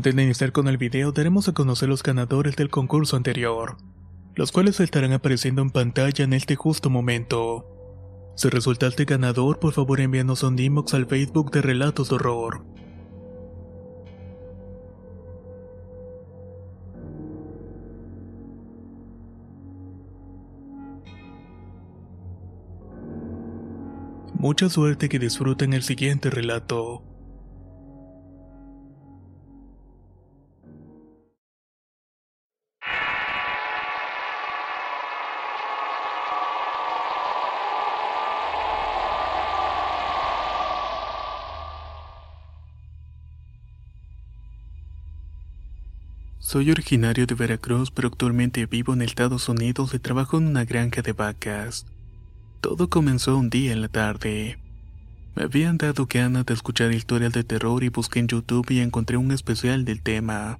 Antes de iniciar con el video, daremos a conocer los ganadores del concurso anterior, los cuales estarán apareciendo en pantalla en este justo momento. Si resultaste ganador, por favor envíanos un inbox al Facebook de Relatos de Horror. Mucha suerte que disfruten el siguiente relato. Soy originario de Veracruz, pero actualmente vivo en Estados Unidos y trabajo en una granja de vacas. Todo comenzó un día en la tarde. Me habían dado ganas de escuchar historias de terror y busqué en YouTube y encontré un especial del tema.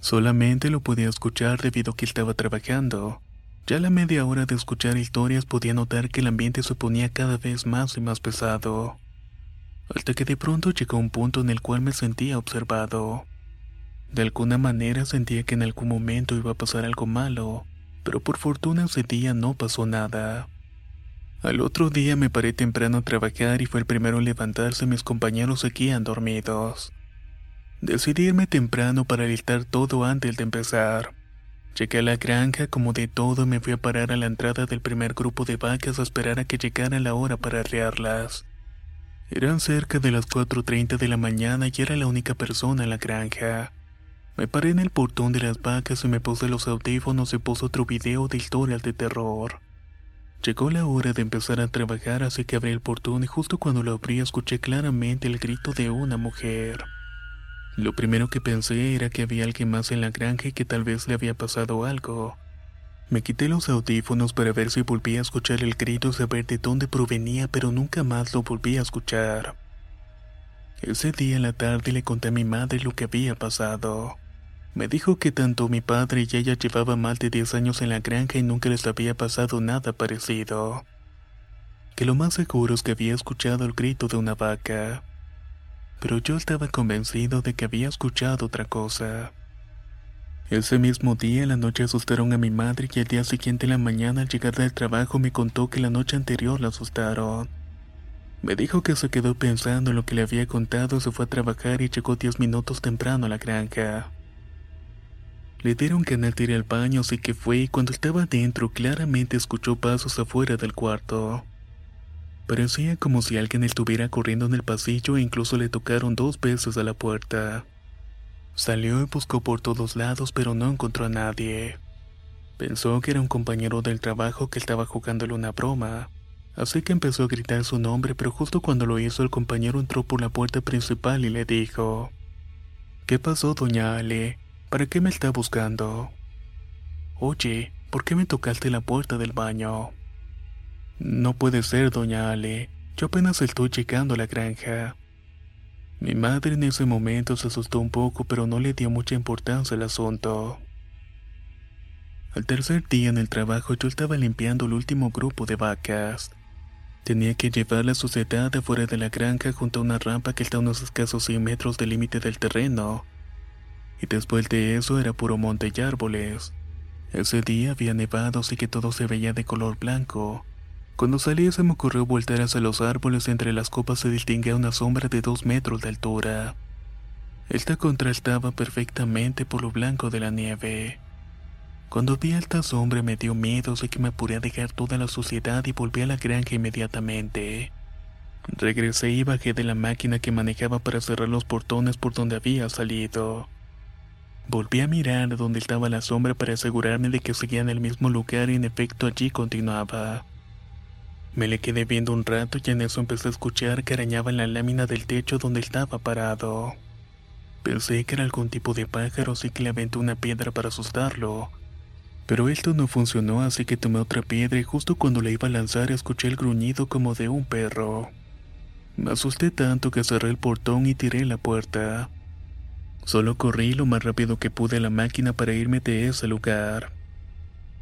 Solamente lo podía escuchar debido a que estaba trabajando. Ya a la media hora de escuchar historias podía notar que el ambiente se ponía cada vez más y más pesado. Hasta que de pronto llegó un punto en el cual me sentía observado. De alguna manera sentía que en algún momento iba a pasar algo malo, pero por fortuna ese día no pasó nada. Al otro día me paré temprano a trabajar y fue el primero en levantarse mis compañeros seguían dormidos. Decidí irme temprano para alistar todo antes de empezar. Llegué a la granja como de todo me fui a parar a la entrada del primer grupo de vacas a esperar a que llegara la hora para arrearlas. Eran cerca de las 4.30 de la mañana y era la única persona en la granja. Me paré en el portón de las vacas y me puse los audífonos y puse otro video de historias de terror. Llegó la hora de empezar a trabajar así que abrí el portón y justo cuando lo abrí escuché claramente el grito de una mujer. Lo primero que pensé era que había alguien más en la granja y que tal vez le había pasado algo. Me quité los audífonos para ver si volvía a escuchar el grito y saber de dónde provenía, pero nunca más lo volví a escuchar. Ese día en la tarde le conté a mi madre lo que había pasado. Me dijo que tanto mi padre y ella llevaban más de 10 años en la granja y nunca les había pasado nada parecido. Que lo más seguro es que había escuchado el grito de una vaca. Pero yo estaba convencido de que había escuchado otra cosa. Ese mismo día la noche asustaron a mi madre y al día siguiente en la mañana al llegar del trabajo me contó que la noche anterior la asustaron. Me dijo que se quedó pensando en lo que le había contado, se fue a trabajar y llegó 10 minutos temprano a la granja. Le dieron ganas de ir al baño, así que fue y cuando estaba dentro claramente escuchó pasos afuera del cuarto. Parecía como si alguien estuviera corriendo en el pasillo e incluso le tocaron dos veces a la puerta. Salió y buscó por todos lados pero no encontró a nadie. Pensó que era un compañero del trabajo que estaba jugándole una broma, así que empezó a gritar su nombre pero justo cuando lo hizo el compañero entró por la puerta principal y le dijo, ¿Qué pasó, doña Ale? ¿Para qué me está buscando? Oye, ¿por qué me tocaste la puerta del baño? No puede ser, doña Ale. Yo apenas estoy llegando a la granja. Mi madre en ese momento se asustó un poco, pero no le dio mucha importancia al asunto. Al tercer día en el trabajo yo estaba limpiando el último grupo de vacas. Tenía que llevar la suciedad afuera de la granja junto a una rampa que está a unos escasos 100 metros del límite del terreno y después de eso era puro monte y árboles. Ese día había nevado así que todo se veía de color blanco. Cuando salí se me ocurrió voltear hacia los árboles entre las copas se distinguía una sombra de dos metros de altura. Esta contrastaba perfectamente por lo blanco de la nieve. Cuando vi a esta sombra me dio miedo, de que me apuré a dejar toda la suciedad y volví a la granja inmediatamente. Regresé y bajé de la máquina que manejaba para cerrar los portones por donde había salido. Volví a mirar donde estaba la sombra para asegurarme de que seguía en el mismo lugar y en efecto allí continuaba. Me le quedé viendo un rato y en eso empecé a escuchar que arañaba en la lámina del techo donde estaba parado. Pensé que era algún tipo de pájaro así que le aventé una piedra para asustarlo. Pero esto no funcionó así que tomé otra piedra y justo cuando la iba a lanzar escuché el gruñido como de un perro. Me asusté tanto que cerré el portón y tiré la puerta. Solo corrí lo más rápido que pude a la máquina para irme de ese lugar.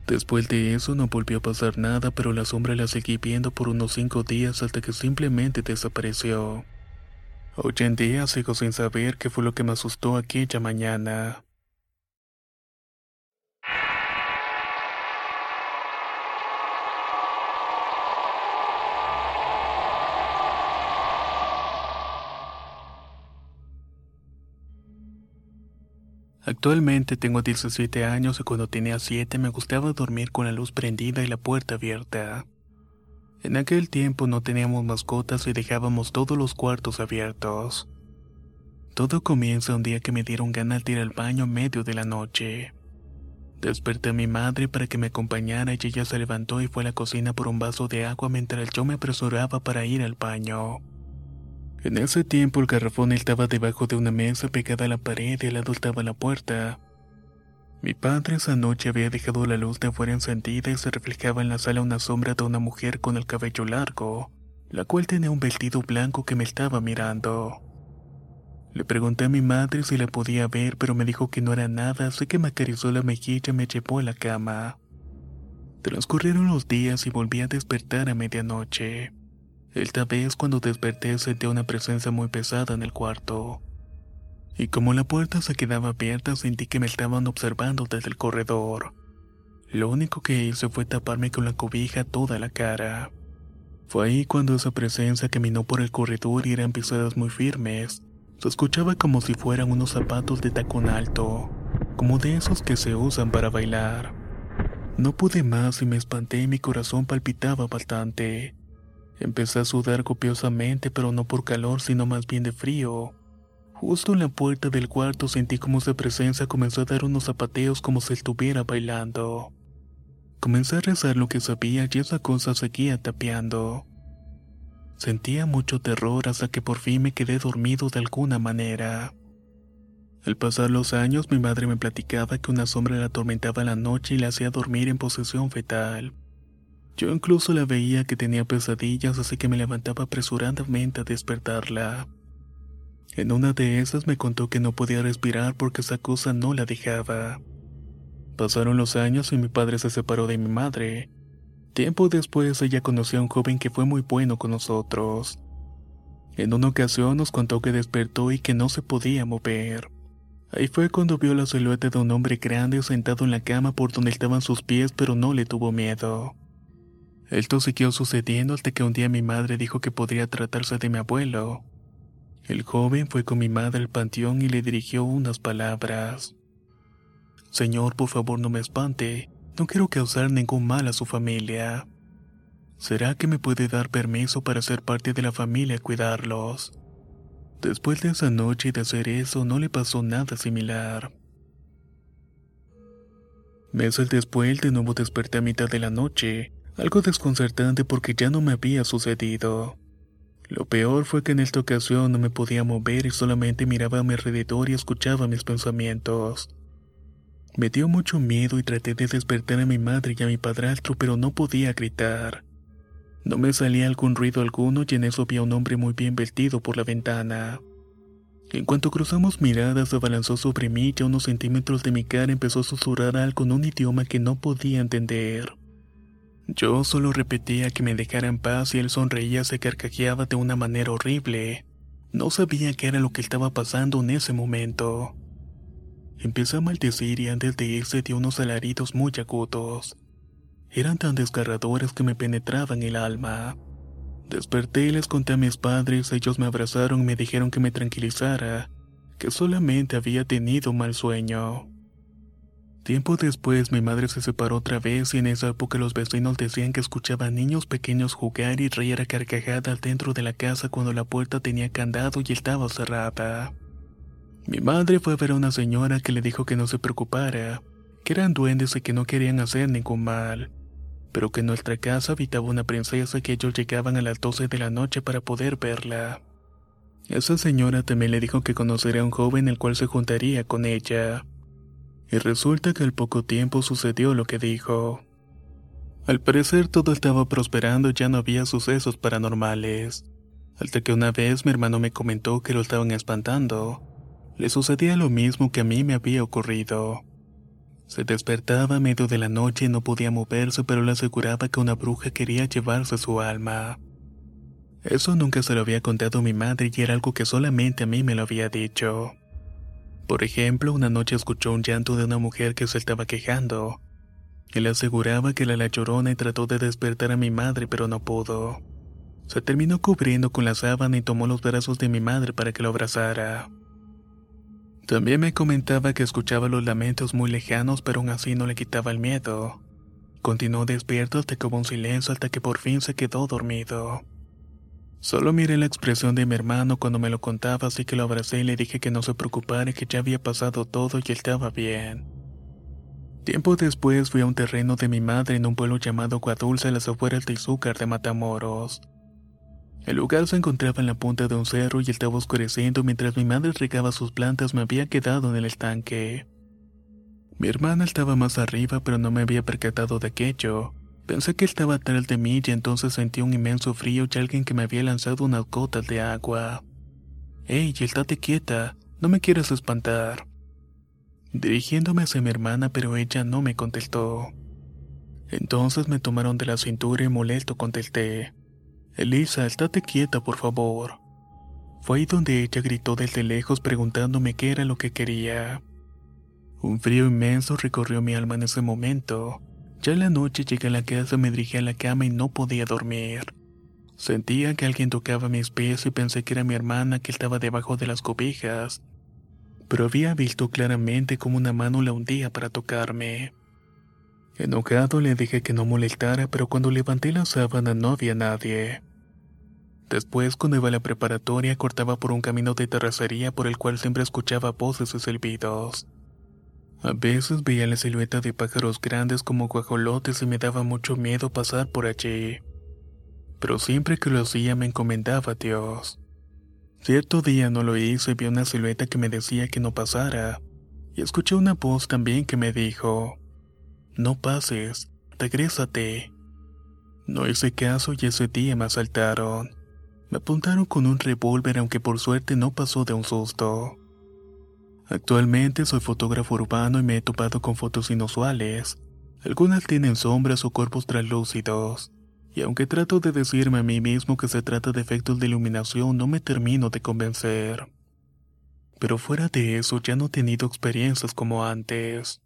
Después de eso no volvió a pasar nada, pero la sombra la seguí viendo por unos cinco días hasta que simplemente desapareció. Hoy en día sigo sin saber qué fue lo que me asustó aquella mañana. Actualmente tengo 17 años y cuando tenía 7 me gustaba dormir con la luz prendida y la puerta abierta. En aquel tiempo no teníamos mascotas y dejábamos todos los cuartos abiertos. Todo comienza un día que me dieron ganas de ir al baño en medio de la noche. Desperté a mi madre para que me acompañara y ella se levantó y fue a la cocina por un vaso de agua mientras yo me apresuraba para ir al baño. En ese tiempo el garrafón estaba debajo de una mesa pegada a la pared y al lado estaba la puerta. Mi padre esa noche había dejado la luz de afuera encendida y se reflejaba en la sala una sombra de una mujer con el cabello largo, la cual tenía un vestido blanco que me estaba mirando. Le pregunté a mi madre si la podía ver, pero me dijo que no era nada, así que me acarició la mejilla y me llevó a la cama. Transcurrieron los días y volví a despertar a medianoche. Esta vez cuando desperté sentí una presencia muy pesada en el cuarto. Y como la puerta se quedaba abierta sentí que me estaban observando desde el corredor. Lo único que hice fue taparme con la cobija toda la cara. Fue ahí cuando esa presencia caminó por el corredor y eran pisadas muy firmes. Se escuchaba como si fueran unos zapatos de tacón alto, como de esos que se usan para bailar. No pude más y me espanté y mi corazón palpitaba bastante. Empecé a sudar copiosamente, pero no por calor, sino más bien de frío. Justo en la puerta del cuarto sentí como esa presencia comenzó a dar unos zapateos como si estuviera bailando. Comencé a rezar lo que sabía y esa cosa seguía tapeando. Sentía mucho terror hasta que por fin me quedé dormido de alguna manera. Al pasar los años mi madre me platicaba que una sombra la atormentaba la noche y la hacía dormir en posesión fetal. Yo incluso la veía que tenía pesadillas, así que me levantaba apresuradamente a despertarla. En una de esas me contó que no podía respirar porque esa cosa no la dejaba. Pasaron los años y mi padre se separó de mi madre. Tiempo después ella conoció a un joven que fue muy bueno con nosotros. En una ocasión nos contó que despertó y que no se podía mover. Ahí fue cuando vio la silueta de un hombre grande sentado en la cama por donde estaban sus pies pero no le tuvo miedo. Esto siguió sucediendo hasta que un día mi madre dijo que podría tratarse de mi abuelo. El joven fue con mi madre al panteón y le dirigió unas palabras. Señor, por favor no me espante, no quiero causar ningún mal a su familia. ¿Será que me puede dar permiso para ser parte de la familia y cuidarlos? Después de esa noche de hacer eso no le pasó nada similar. Meses después de nuevo desperté a mitad de la noche algo desconcertante porque ya no me había sucedido. Lo peor fue que en esta ocasión no me podía mover y solamente miraba a mi alrededor y escuchaba mis pensamientos. Me dio mucho miedo y traté de despertar a mi madre y a mi padrastro, pero no podía gritar. No me salía algún ruido alguno y en eso vi a un hombre muy bien vestido por la ventana. En cuanto cruzamos miradas, se abalanzó sobre mí y a unos centímetros de mi cara empezó a susurrar algo en un idioma que no podía entender. Yo solo repetía que me dejara en paz y él sonreía se carcajeaba de una manera horrible. No sabía qué era lo que estaba pasando en ese momento. Empecé a maldecir y antes de irse dio unos alaridos muy agudos. Eran tan desgarradores que me penetraban el alma. Desperté y les conté a mis padres, ellos me abrazaron y me dijeron que me tranquilizara, que solamente había tenido mal sueño. Tiempo después mi madre se separó otra vez y en esa época los vecinos decían que escuchaban niños pequeños jugar y reír a carcajadas dentro de la casa cuando la puerta tenía candado y estaba cerrada. Mi madre fue a ver a una señora que le dijo que no se preocupara, que eran duendes y que no querían hacer ningún mal, pero que en nuestra casa habitaba una princesa que ellos llegaban a las 12 de la noche para poder verla. Esa señora también le dijo que conocería a un joven el cual se juntaría con ella. Y resulta que al poco tiempo sucedió lo que dijo. Al parecer todo estaba prosperando y ya no había sucesos paranormales. Hasta que una vez mi hermano me comentó que lo estaban espantando. Le sucedía lo mismo que a mí me había ocurrido. Se despertaba a medio de la noche y no podía moverse, pero le aseguraba que una bruja quería llevarse su alma. Eso nunca se lo había contado mi madre y era algo que solamente a mí me lo había dicho. Por ejemplo, una noche escuchó un llanto de una mujer que se estaba quejando. Él aseguraba que la llorona y trató de despertar a mi madre, pero no pudo. Se terminó cubriendo con la sábana y tomó los brazos de mi madre para que lo abrazara. También me comentaba que escuchaba los lamentos muy lejanos, pero aún así no le quitaba el miedo. Continuó despierto hasta que hubo un silencio hasta que por fin se quedó dormido. Solo miré la expresión de mi hermano cuando me lo contaba, así que lo abracé y le dije que no se preocupara, que ya había pasado todo y estaba bien. Tiempo después fui a un terreno de mi madre en un pueblo llamado Guadulce a las afueras de Izúcar de Matamoros. El lugar se encontraba en la punta de un cerro y estaba oscureciendo mientras mi madre regaba sus plantas me había quedado en el estanque. Mi hermana estaba más arriba pero no me había percatado de aquello. Pensé que estaba atrás de mí y entonces sentí un inmenso frío y alguien que me había lanzado unas gotas de agua. ¡Ey, estate quieta! No me quieras espantar. Dirigiéndome hacia mi hermana, pero ella no me contestó. Entonces me tomaron de la cintura y molesto contesté. Elisa, estate quieta, por favor. Fue ahí donde ella gritó desde lejos preguntándome qué era lo que quería. Un frío inmenso recorrió mi alma en ese momento. Ya en la noche llegué a la casa, me dirigí a la cama y no podía dormir. Sentía que alguien tocaba mis pies y pensé que era mi hermana que estaba debajo de las cobijas, pero había visto claramente como una mano la hundía para tocarme. Enojado le dije que no molestara, pero cuando levanté la sábana no había nadie. Después, cuando iba a la preparatoria, cortaba por un camino de terracería por el cual siempre escuchaba voces y silbidos. A veces veía la silueta de pájaros grandes como guajolotes y me daba mucho miedo pasar por allí. Pero siempre que lo hacía me encomendaba a Dios. Cierto día no lo hice y vi una silueta que me decía que no pasara. Y escuché una voz también que me dijo, No pases, regrésate. No hice caso y ese día me asaltaron. Me apuntaron con un revólver aunque por suerte no pasó de un susto. Actualmente soy fotógrafo urbano y me he topado con fotos inusuales. Algunas tienen sombras o cuerpos translúcidos. Y aunque trato de decirme a mí mismo que se trata de efectos de iluminación, no me termino de convencer. Pero fuera de eso ya no he tenido experiencias como antes.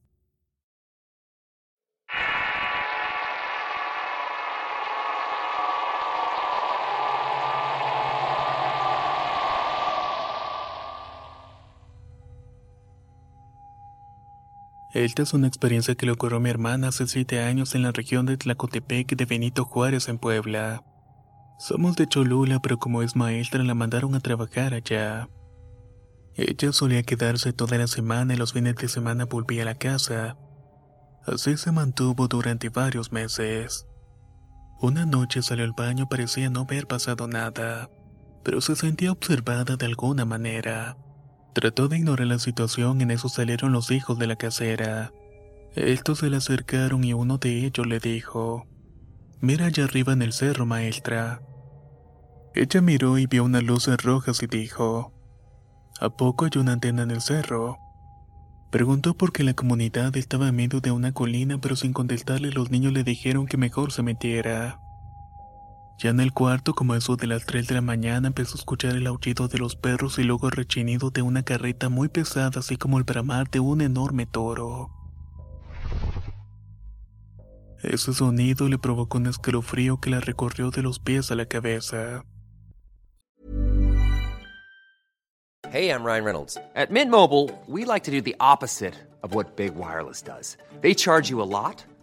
Esta es una experiencia que le ocurrió a mi hermana hace siete años en la región de Tlacotepec de Benito Juárez en Puebla. Somos de Cholula, pero como es maestra la mandaron a trabajar allá. Ella solía quedarse toda la semana y los fines de semana volvía a la casa. Así se mantuvo durante varios meses. Una noche salió al baño parecía no haber pasado nada, pero se sentía observada de alguna manera. Trató de ignorar la situación, en eso salieron los hijos de la casera. Estos se le acercaron y uno de ellos le dijo, Mira allá arriba en el cerro, maestra. Ella miró y vio unas luces rojas y dijo, ¿A poco hay una antena en el cerro? Preguntó porque la comunidad estaba en medio de una colina, pero sin contestarle los niños le dijeron que mejor se metiera. Ya en el cuarto, como eso de las 3 de la mañana, empezó a escuchar el aullido de los perros y luego el rechinido de una carreta muy pesada, así como el bramar de un enorme toro. Ese sonido le provocó un escalofrío que la recorrió de los pies a la cabeza. Hey, I'm Ryan Reynolds. At Mint Mobile, we like to do the opposite of what Big Wireless does. They charge you a lot,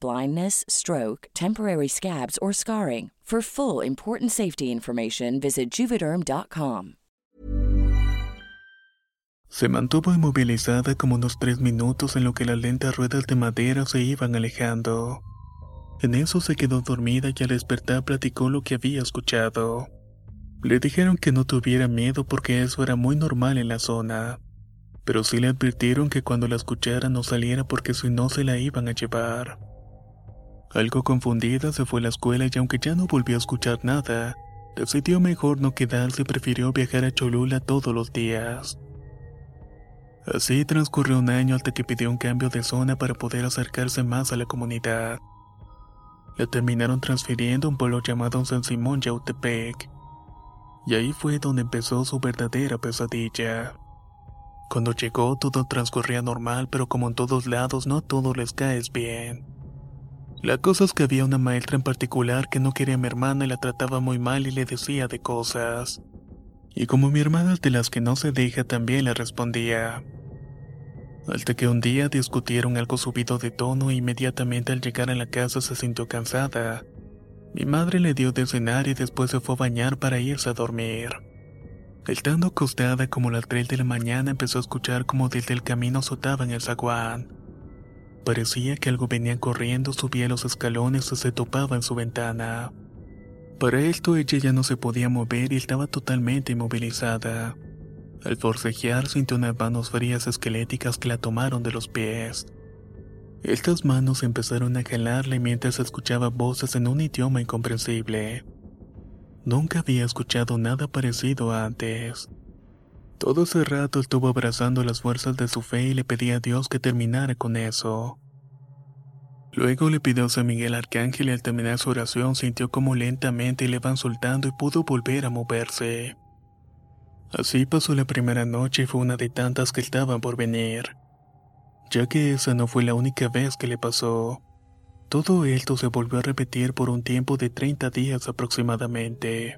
blindness, stroke, temporary scabs, or scarring. For full important safety information, visit juvederm.com. Se mantuvo inmovilizada como unos tres minutos en lo que las lentas ruedas de madera se iban alejando. En eso se quedó dormida y al despertar platicó lo que había escuchado. Le dijeron que no tuviera miedo porque eso era muy normal en la zona, pero sí le advirtieron que cuando la escuchara no saliera porque si no se la iban a llevar. Algo confundida se fue a la escuela y aunque ya no volvió a escuchar nada, decidió mejor no quedarse y prefirió viajar a Cholula todos los días. Así transcurrió un año hasta que pidió un cambio de zona para poder acercarse más a la comunidad. La terminaron transfiriendo a un pueblo llamado San Simón Yautepec. Y ahí fue donde empezó su verdadera pesadilla. Cuando llegó todo transcurría normal, pero como en todos lados no a todos les caes bien. La cosa es que había una maestra en particular que no quería a mi hermana y la trataba muy mal y le decía de cosas. Y como mi hermana es de las que no se deja también le respondía. Hasta que un día discutieron algo subido de tono e inmediatamente al llegar a la casa se sintió cansada. Mi madre le dio de cenar y después se fue a bañar para irse a dormir. Estando acostada como las 3 de la mañana empezó a escuchar como desde el camino azotaban el zaguán. Parecía que algo venía corriendo, subía los escalones y se topaba en su ventana. Para esto ella ya no se podía mover y estaba totalmente inmovilizada. Al forcejear sintió unas manos frías esqueléticas que la tomaron de los pies. Estas manos empezaron a jalarle mientras escuchaba voces en un idioma incomprensible. Nunca había escuchado nada parecido antes. Todo ese rato estuvo abrazando las fuerzas de su fe y le pedía a Dios que terminara con eso. Luego le pidió a San Miguel Arcángel y al terminar su oración sintió como lentamente le van soltando y pudo volver a moverse. Así pasó la primera noche y fue una de tantas que estaban por venir. Ya que esa no fue la única vez que le pasó. Todo esto se volvió a repetir por un tiempo de 30 días aproximadamente.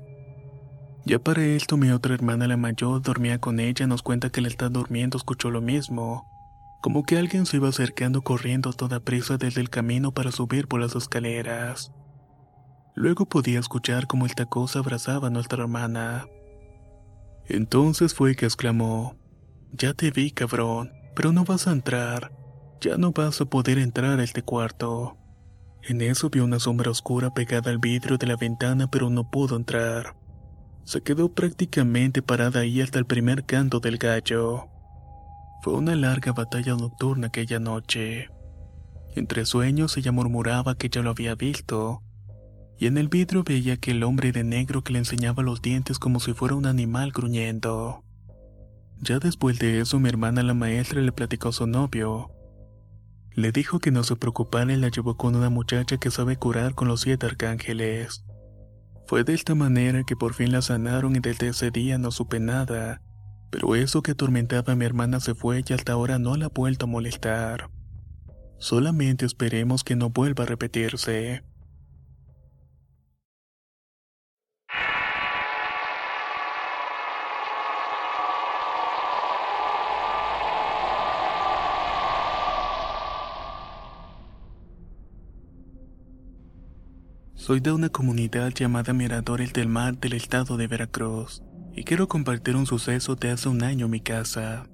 Ya para esto mi otra hermana la mayor dormía con ella nos cuenta que al estar durmiendo escuchó lo mismo, como que alguien se iba acercando corriendo a toda prisa desde el camino para subir por las escaleras. Luego podía escuchar como esta cosa abrazaba a nuestra hermana. Entonces fue que exclamó, Ya te vi, cabrón, pero no vas a entrar, ya no vas a poder entrar a este cuarto. En eso vio una sombra oscura pegada al vidrio de la ventana, pero no pudo entrar. Se quedó prácticamente parada ahí hasta el primer canto del gallo. Fue una larga batalla nocturna aquella noche. Entre sueños ella murmuraba que ya lo había visto, y en el vidrio veía que el hombre de negro que le enseñaba los dientes como si fuera un animal gruñendo. Ya después de eso mi hermana la maestra le platicó a su novio. Le dijo que no se preocupara y la llevó con una muchacha que sabe curar con los siete arcángeles. Fue de esta manera que por fin la sanaron y desde ese día no supe nada, pero eso que atormentaba a mi hermana se fue y hasta ahora no la ha vuelto a molestar. Solamente esperemos que no vuelva a repetirse. Soy de una comunidad llamada Miradores del Mar del estado de Veracruz y quiero compartir un suceso de hace un año en mi casa.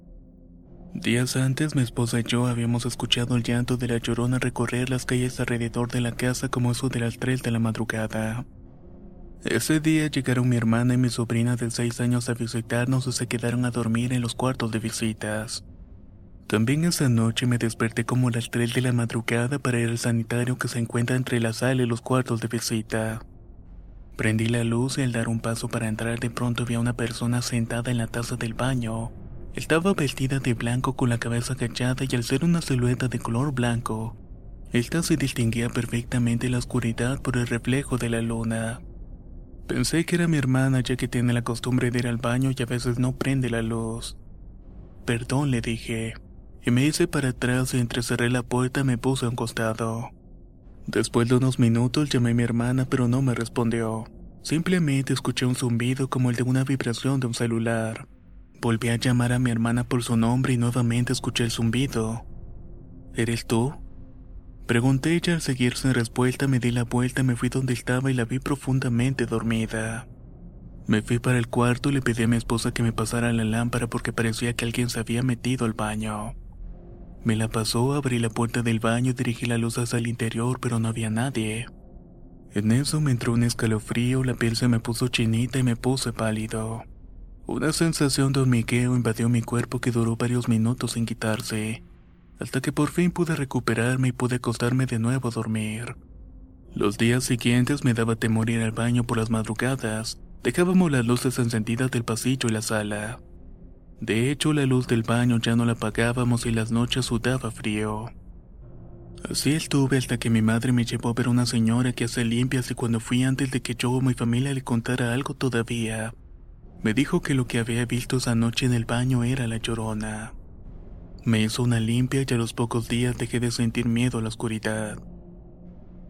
Días antes mi esposa y yo habíamos escuchado el llanto de la llorona recorrer las calles alrededor de la casa como eso de las 3 de la madrugada. Ese día llegaron mi hermana y mi sobrina de 6 años a visitarnos y se quedaron a dormir en los cuartos de visitas. También esa noche me desperté como a las 3 de la madrugada para ir al sanitario que se encuentra entre la sala y los cuartos de visita. Prendí la luz y al dar un paso para entrar de pronto vi a una persona sentada en la taza del baño. Estaba vestida de blanco con la cabeza agachada y al ser una silueta de color blanco, esta se distinguía perfectamente en la oscuridad por el reflejo de la luna. Pensé que era mi hermana ya que tiene la costumbre de ir al baño y a veces no prende la luz. Perdón, le dije, y me hice para atrás y entre cerré la puerta me puse a un costado. Después de unos minutos llamé a mi hermana pero no me respondió. Simplemente escuché un zumbido como el de una vibración de un celular. Volví a llamar a mi hermana por su nombre y nuevamente escuché el zumbido. ¿Eres tú? Pregunté y al seguir sin respuesta me di la vuelta, me fui donde estaba y la vi profundamente dormida. Me fui para el cuarto y le pedí a mi esposa que me pasara la lámpara porque parecía que alguien se había metido al baño. Me la pasó, abrí la puerta del baño y dirigí la luz hacia el interior, pero no había nadie. En eso me entró un escalofrío, la piel se me puso chinita y me puse pálido. Una sensación de hormigueo invadió mi cuerpo que duró varios minutos sin quitarse, hasta que por fin pude recuperarme y pude acostarme de nuevo a dormir. Los días siguientes me daba temor ir al baño por las madrugadas, dejábamos las luces encendidas del pasillo y la sala. De hecho, la luz del baño ya no la apagábamos y las noches sudaba frío. Así estuve hasta que mi madre me llevó a ver una señora que hace limpias y cuando fui antes de que yo o mi familia le contara algo todavía, me dijo que lo que había visto esa noche en el baño era la llorona. Me hizo una limpia y a los pocos días dejé de sentir miedo a la oscuridad.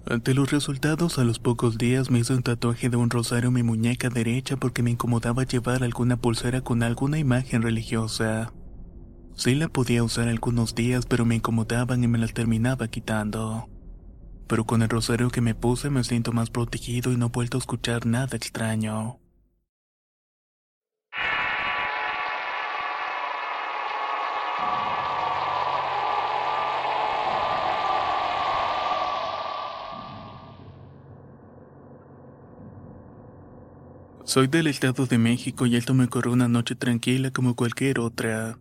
Ante los resultados, a los pocos días me hizo un tatuaje de un rosario en mi muñeca derecha porque me incomodaba llevar alguna pulsera con alguna imagen religiosa. Sí la podía usar algunos días, pero me incomodaban y me las terminaba quitando. Pero con el rosario que me puse me siento más protegido y no he vuelto a escuchar nada extraño. Soy del Estado de México y esto me ocurrió una noche tranquila como cualquier otra.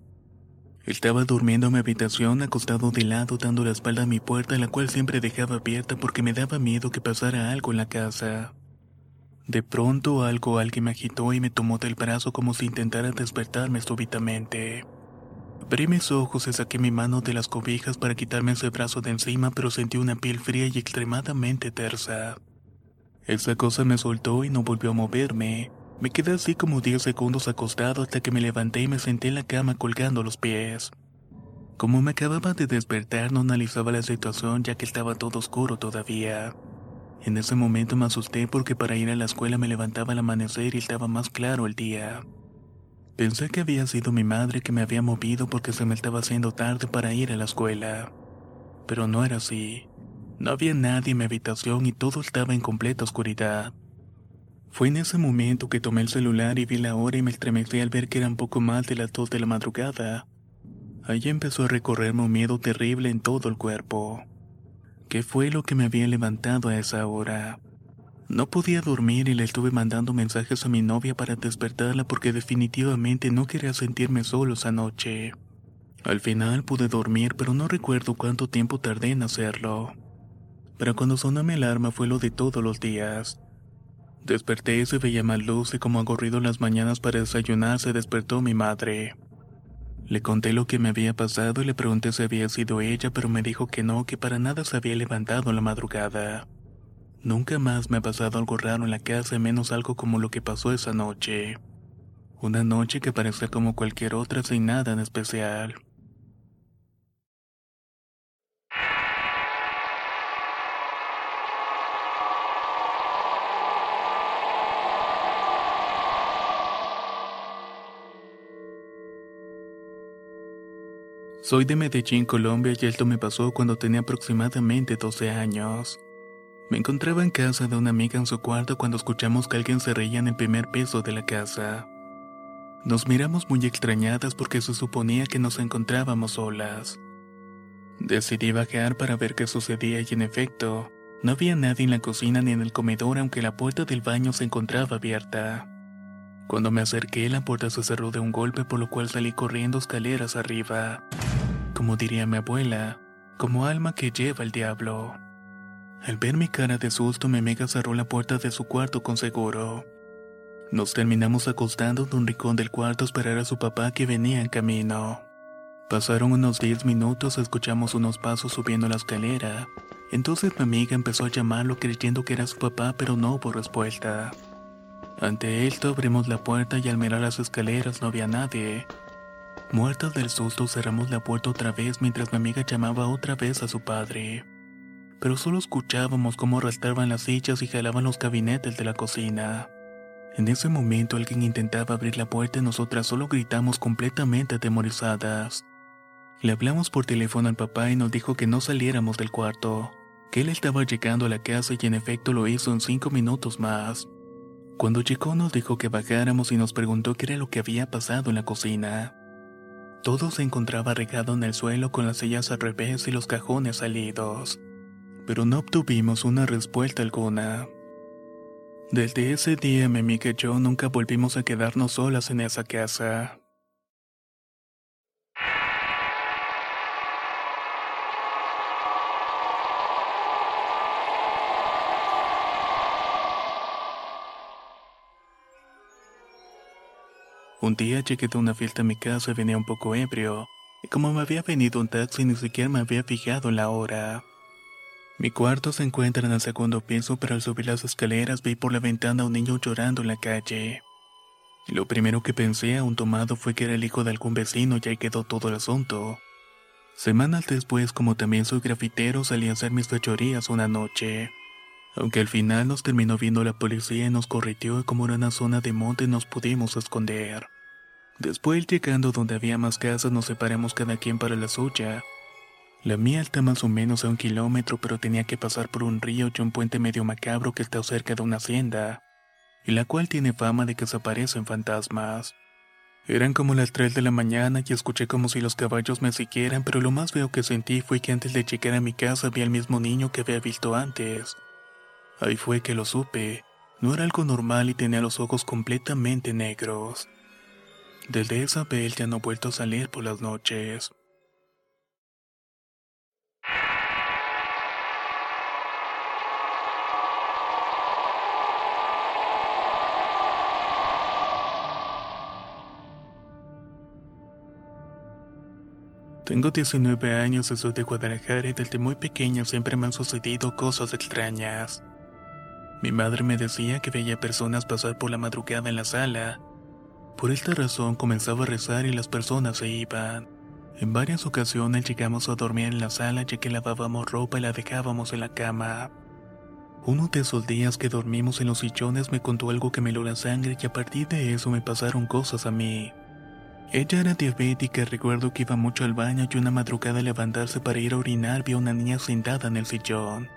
Estaba durmiendo en mi habitación acostado de lado dando la espalda a mi puerta la cual siempre dejaba abierta porque me daba miedo que pasara algo en la casa. De pronto algo alguien me agitó y me tomó del brazo como si intentara despertarme súbitamente. Abrí mis ojos y saqué mi mano de las cobijas para quitarme ese brazo de encima pero sentí una piel fría y extremadamente tersa. Esa cosa me soltó y no volvió a moverme. Me quedé así como 10 segundos acostado hasta que me levanté y me senté en la cama colgando los pies. Como me acababa de despertar, no analizaba la situación ya que estaba todo oscuro todavía. En ese momento me asusté porque para ir a la escuela me levantaba al amanecer y estaba más claro el día. Pensé que había sido mi madre que me había movido porque se me estaba haciendo tarde para ir a la escuela. Pero no era así. No había nadie en mi habitación y todo estaba en completa oscuridad. Fue en ese momento que tomé el celular y vi la hora y me estremecí al ver que eran poco más de las dos de la madrugada. Ahí empezó a recorrerme un miedo terrible en todo el cuerpo. ¿Qué fue lo que me había levantado a esa hora? No podía dormir y le estuve mandando mensajes a mi novia para despertarla porque definitivamente no quería sentirme solo esa noche. Al final pude dormir, pero no recuerdo cuánto tiempo tardé en hacerlo. Pero cuando sonó mi alarma fue lo de todos los días. Desperté y se veía más luz y como agorrido en las mañanas para desayunar se despertó mi madre. Le conté lo que me había pasado y le pregunté si había sido ella, pero me dijo que no, que para nada se había levantado la madrugada. Nunca más me ha pasado algo raro en la casa, menos algo como lo que pasó esa noche. Una noche que parecía como cualquier otra sin nada en especial. Soy de Medellín, Colombia, y esto me pasó cuando tenía aproximadamente 12 años. Me encontraba en casa de una amiga en su cuarto cuando escuchamos que alguien se reía en el primer piso de la casa. Nos miramos muy extrañadas porque se suponía que nos encontrábamos solas. Decidí bajar para ver qué sucedía y en efecto, no había nadie en la cocina ni en el comedor aunque la puerta del baño se encontraba abierta. Cuando me acerqué la puerta se cerró de un golpe por lo cual salí corriendo escaleras arriba. Como diría mi abuela, como alma que lleva el diablo. Al ver mi cara de susto mi amiga cerró la puerta de su cuarto con seguro. Nos terminamos acostando en un rincón del cuarto a esperar a su papá que venía en camino. Pasaron unos 10 minutos, escuchamos unos pasos subiendo la escalera. Entonces mi amiga empezó a llamarlo creyendo que era su papá, pero no hubo respuesta. Ante esto abrimos la puerta y al mirar las escaleras no había nadie. Muertas del susto cerramos la puerta otra vez mientras mi amiga llamaba otra vez a su padre. Pero solo escuchábamos cómo arrastraban las sillas y jalaban los gabinetes de la cocina. En ese momento alguien intentaba abrir la puerta y nosotras solo gritamos completamente atemorizadas. Le hablamos por teléfono al papá y nos dijo que no saliéramos del cuarto, que él estaba llegando a la casa y en efecto lo hizo en cinco minutos más. Cuando llegó nos dijo que bajáramos y nos preguntó qué era lo que había pasado en la cocina. Todo se encontraba regado en el suelo con las sillas al revés y los cajones salidos, pero no obtuvimos una respuesta alguna. Desde ese día mi amiga y yo nunca volvimos a quedarnos solas en esa casa. Un día llegué de una fiesta a mi casa y venía un poco ebrio, y como me había venido un taxi ni siquiera me había fijado la hora. Mi cuarto se encuentra en el segundo piso, pero al subir las escaleras vi por la ventana a un niño llorando en la calle. Lo primero que pensé a un tomado fue que era el hijo de algún vecino y ahí quedó todo el asunto. Semanas después, como también soy grafitero, salí a hacer mis fechorías una noche. Aunque al final nos terminó viendo la policía y nos correteó y como era una zona de monte nos pudimos esconder. Después llegando donde había más casas nos separamos cada quien para la suya. La mía está más o menos a un kilómetro, pero tenía que pasar por un río y un puente medio macabro que está cerca de una hacienda, y la cual tiene fama de que se aparecen fantasmas. Eran como las 3 de la mañana y escuché como si los caballos me siguieran, pero lo más feo que sentí fue que antes de llegar a mi casa vi al mismo niño que había visto antes. Ahí fue que lo supe. No era algo normal y tenía los ojos completamente negros. Desde esa vez ya no he vuelto a salir por las noches. Tengo 19 años y soy de Guadalajara y desde muy pequeño siempre me han sucedido cosas extrañas. Mi madre me decía que veía personas pasar por la madrugada en la sala. Por esta razón comenzaba a rezar y las personas se iban. En varias ocasiones llegamos a dormir en la sala ya que lavábamos ropa y la dejábamos en la cama. Uno de esos días que dormimos en los sillones me contó algo que me lo la sangre y a partir de eso me pasaron cosas a mí. Ella era diabética recuerdo que iba mucho al baño y una madrugada levantarse para ir a orinar vio a una niña sentada en el sillón.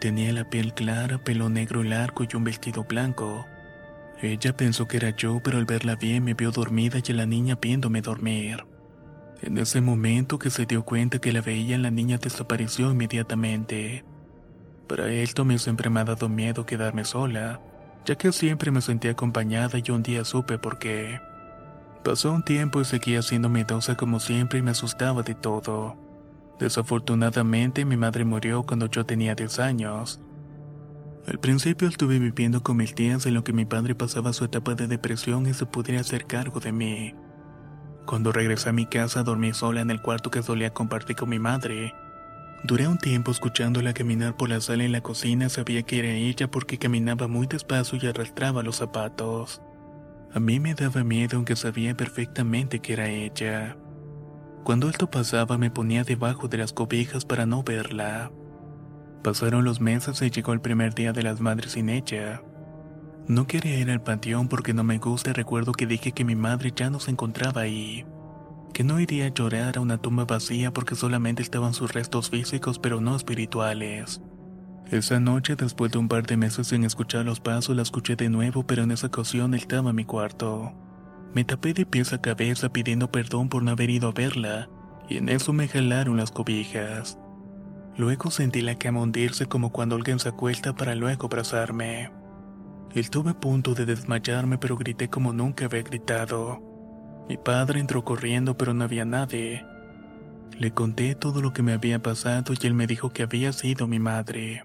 Tenía la piel clara, pelo negro largo y un vestido blanco. Ella pensó que era yo, pero al verla bien me vio dormida y a la niña viéndome dormir. En ese momento que se dio cuenta que la veía, la niña desapareció inmediatamente. Para esto me siempre me ha dado miedo quedarme sola, ya que siempre me sentía acompañada y un día supe por qué. Pasó un tiempo y seguía siendo miedosa como siempre y me asustaba de todo. Desafortunadamente mi madre murió cuando yo tenía 10 años. Al principio estuve viviendo con mis tías en lo que mi padre pasaba su etapa de depresión y se pudiera hacer cargo de mí. Cuando regresé a mi casa dormí sola en el cuarto que solía compartir con mi madre. Duré un tiempo escuchándola caminar por la sala y la cocina, sabía que era ella porque caminaba muy despacio y arrastraba los zapatos. A mí me daba miedo aunque sabía perfectamente que era ella. Cuando esto pasaba me ponía debajo de las cobijas para no verla. Pasaron los meses y llegó el primer día de las madres sin ella. No quería ir al panteón porque no me gusta y recuerdo que dije que mi madre ya no se encontraba ahí. que no iría a llorar a una tumba vacía porque solamente estaban sus restos físicos pero no espirituales. Esa noche, después de un par de meses sin escuchar los pasos, la escuché de nuevo, pero en esa ocasión estaba en mi cuarto. Me tapé de pies a cabeza pidiendo perdón por no haber ido a verla, y en eso me jalaron las cobijas. Luego sentí la cama hundirse como cuando alguien se acuesta para luego abrazarme. Estuve a punto de desmayarme, pero grité como nunca había gritado. Mi padre entró corriendo, pero no había nadie. Le conté todo lo que me había pasado y él me dijo que había sido mi madre.